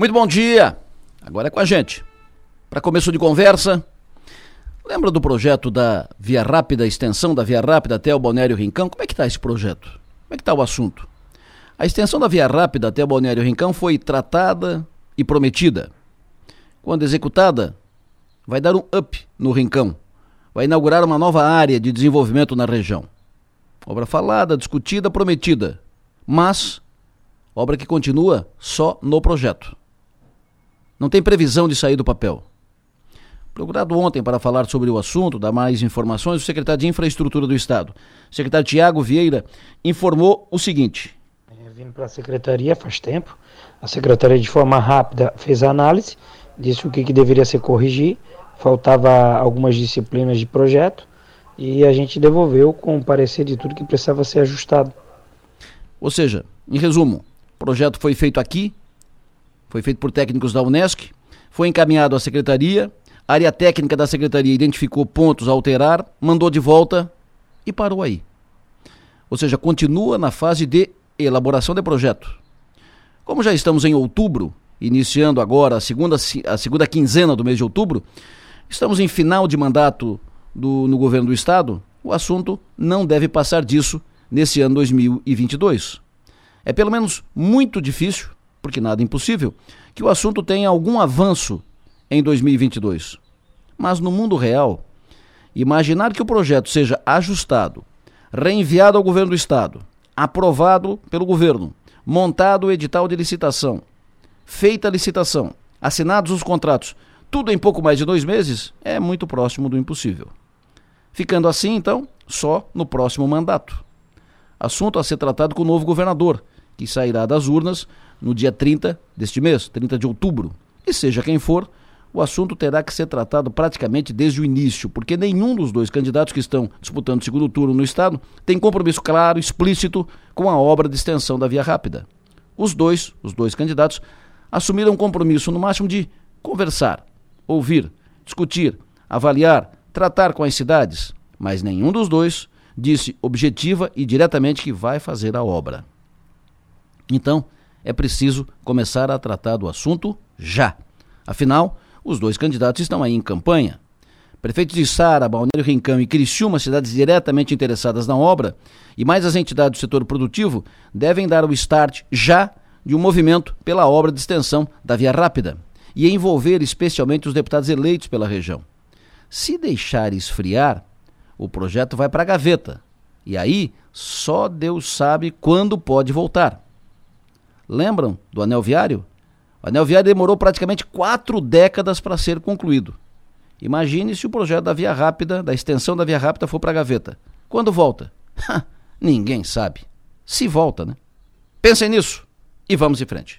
Muito bom dia. Agora é com a gente. Para começo de conversa, lembra do projeto da Via Rápida, extensão da Via Rápida até o Balneário Rincão? Como é que está esse projeto? Como é que está o assunto? A extensão da Via Rápida até o Balneário Rincão foi tratada e prometida. Quando executada, vai dar um up no Rincão. Vai inaugurar uma nova área de desenvolvimento na região. Obra falada, discutida, prometida. Mas obra que continua só no projeto não tem previsão de sair do papel. Procurado ontem para falar sobre o assunto, dar mais informações, o secretário de Infraestrutura do Estado, secretário Tiago Vieira, informou o seguinte. Vindo para a secretaria faz tempo, a secretaria de forma rápida fez a análise, disse o que, que deveria ser corrigir, faltava algumas disciplinas de projeto e a gente devolveu com o parecer de tudo que precisava ser ajustado. Ou seja, em resumo, o projeto foi feito aqui, foi feito por técnicos da Unesc, foi encaminhado à secretaria, a área técnica da secretaria identificou pontos a alterar, mandou de volta e parou aí. Ou seja, continua na fase de elaboração de projeto. Como já estamos em outubro, iniciando agora a segunda, a segunda quinzena do mês de outubro, estamos em final de mandato do, no governo do estado, o assunto não deve passar disso nesse ano 2022. É pelo menos muito difícil porque nada é impossível, que o assunto tenha algum avanço em 2022. Mas no mundo real, imaginar que o projeto seja ajustado, reenviado ao governo do estado, aprovado pelo governo, montado o edital de licitação, feita a licitação, assinados os contratos, tudo em pouco mais de dois meses, é muito próximo do impossível. Ficando assim, então, só no próximo mandato. Assunto a ser tratado com o novo governador, que sairá das urnas no dia 30 deste mês, 30 de outubro. E seja quem for, o assunto terá que ser tratado praticamente desde o início, porque nenhum dos dois candidatos que estão disputando o segundo turno no Estado tem compromisso claro, explícito com a obra de extensão da Via Rápida. Os dois, os dois candidatos, assumiram um compromisso no máximo de conversar, ouvir, discutir, avaliar, tratar com as cidades, mas nenhum dos dois disse objetiva e diretamente que vai fazer a obra. Então, é preciso começar a tratar do assunto já. Afinal, os dois candidatos estão aí em campanha. Prefeitos de Sara, Balneário Rincão e Criciúma, cidades diretamente interessadas na obra, e mais as entidades do setor produtivo, devem dar o start já de um movimento pela obra de extensão da Via Rápida e envolver especialmente os deputados eleitos pela região. Se deixar esfriar, o projeto vai para a gaveta. E aí, só Deus sabe quando pode voltar. Lembram do anel viário? O anel viário demorou praticamente quatro décadas para ser concluído. Imagine se o projeto da Via Rápida, da extensão da Via Rápida, for para a gaveta. Quando volta? Ninguém sabe. Se volta, né? Pensem nisso e vamos em frente.